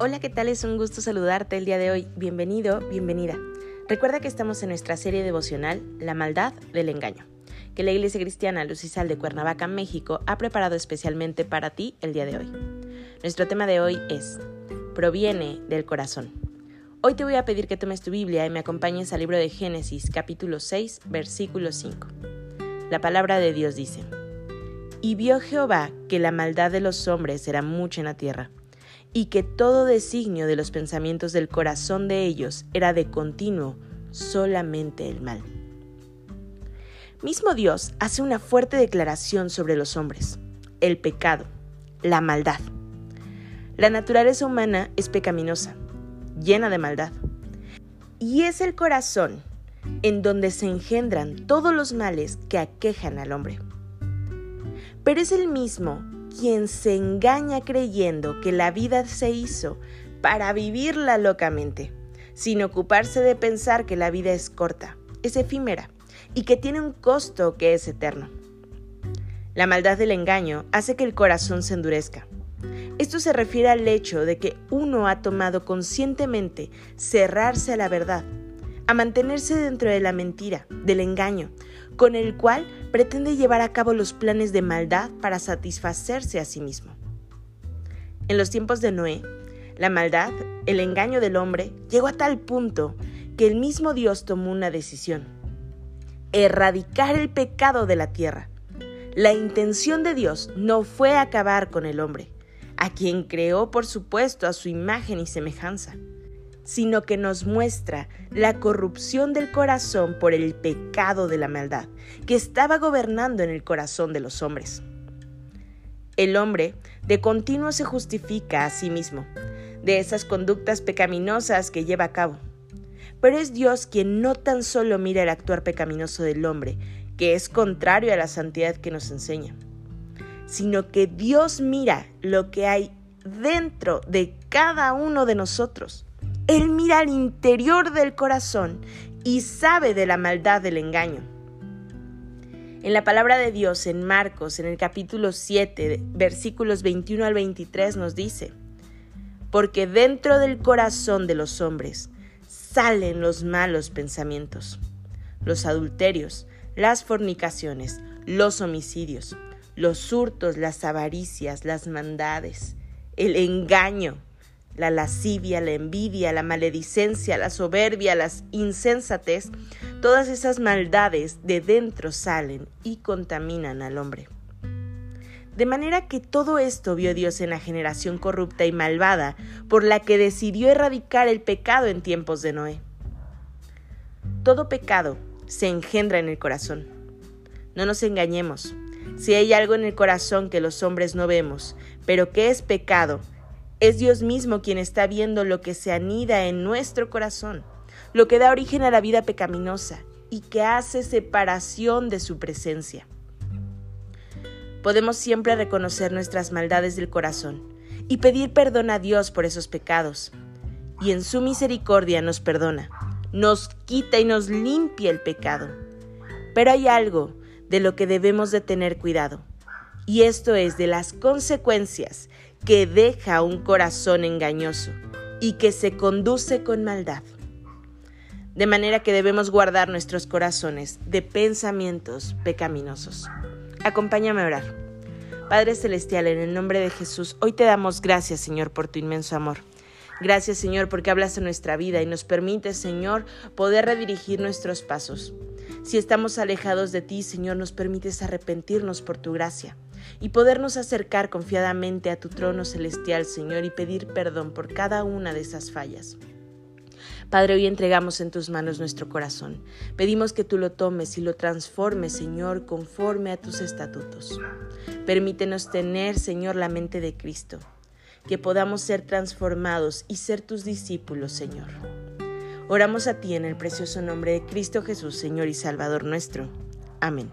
Hola, ¿qué tal? Es un gusto saludarte el día de hoy. Bienvenido, bienvenida. Recuerda que estamos en nuestra serie devocional La maldad del engaño, que la Iglesia Cristiana Lucisal de Cuernavaca, México, ha preparado especialmente para ti el día de hoy. Nuestro tema de hoy es Proviene del corazón. Hoy te voy a pedir que tomes tu Biblia y me acompañes al libro de Génesis, capítulo 6, versículo 5. La palabra de Dios dice, Y vio Jehová que la maldad de los hombres era mucha en la tierra y que todo designio de los pensamientos del corazón de ellos era de continuo solamente el mal. Mismo Dios hace una fuerte declaración sobre los hombres, el pecado, la maldad. La naturaleza humana es pecaminosa, llena de maldad. Y es el corazón en donde se engendran todos los males que aquejan al hombre. Pero es el mismo quien se engaña creyendo que la vida se hizo para vivirla locamente, sin ocuparse de pensar que la vida es corta, es efímera y que tiene un costo que es eterno. La maldad del engaño hace que el corazón se endurezca. Esto se refiere al hecho de que uno ha tomado conscientemente cerrarse a la verdad, a mantenerse dentro de la mentira, del engaño, con el cual pretende llevar a cabo los planes de maldad para satisfacerse a sí mismo. En los tiempos de Noé, la maldad, el engaño del hombre, llegó a tal punto que el mismo Dios tomó una decisión, erradicar el pecado de la tierra. La intención de Dios no fue acabar con el hombre, a quien creó por supuesto a su imagen y semejanza sino que nos muestra la corrupción del corazón por el pecado de la maldad que estaba gobernando en el corazón de los hombres. El hombre de continuo se justifica a sí mismo de esas conductas pecaminosas que lleva a cabo. Pero es Dios quien no tan solo mira el actuar pecaminoso del hombre, que es contrario a la santidad que nos enseña, sino que Dios mira lo que hay dentro de cada uno de nosotros él mira al interior del corazón y sabe de la maldad del engaño. En la palabra de Dios en Marcos, en el capítulo 7, versículos 21 al 23, nos dice, porque dentro del corazón de los hombres salen los malos pensamientos, los adulterios, las fornicaciones, los homicidios, los hurtos, las avaricias, las mandades, el engaño, la lascivia, la envidia, la maledicencia, la soberbia, las insensatez, todas esas maldades de dentro salen y contaminan al hombre. De manera que todo esto vio Dios en la generación corrupta y malvada, por la que decidió erradicar el pecado en tiempos de Noé. Todo pecado se engendra en el corazón. No nos engañemos. Si hay algo en el corazón que los hombres no vemos, pero que es pecado, es Dios mismo quien está viendo lo que se anida en nuestro corazón, lo que da origen a la vida pecaminosa y que hace separación de su presencia. Podemos siempre reconocer nuestras maldades del corazón y pedir perdón a Dios por esos pecados. Y en su misericordia nos perdona, nos quita y nos limpia el pecado. Pero hay algo de lo que debemos de tener cuidado, y esto es de las consecuencias que deja un corazón engañoso y que se conduce con maldad. De manera que debemos guardar nuestros corazones de pensamientos pecaminosos. Acompáñame a orar. Padre Celestial, en el nombre de Jesús, hoy te damos gracias, Señor, por tu inmenso amor. Gracias, Señor, porque hablas en nuestra vida y nos permite, Señor, poder redirigir nuestros pasos. Si estamos alejados de ti, Señor, nos permites arrepentirnos por tu gracia y podernos acercar confiadamente a tu trono celestial, Señor, y pedir perdón por cada una de esas fallas. Padre, hoy entregamos en tus manos nuestro corazón. Pedimos que tú lo tomes y lo transformes, Señor, conforme a tus estatutos. Permítenos tener, Señor, la mente de Cristo. que podamos ser transformados y ser tus discípulos, Señor. Oramos a ti en el precioso nombre de Cristo Jesús, Señor y Salvador nuestro. Amén.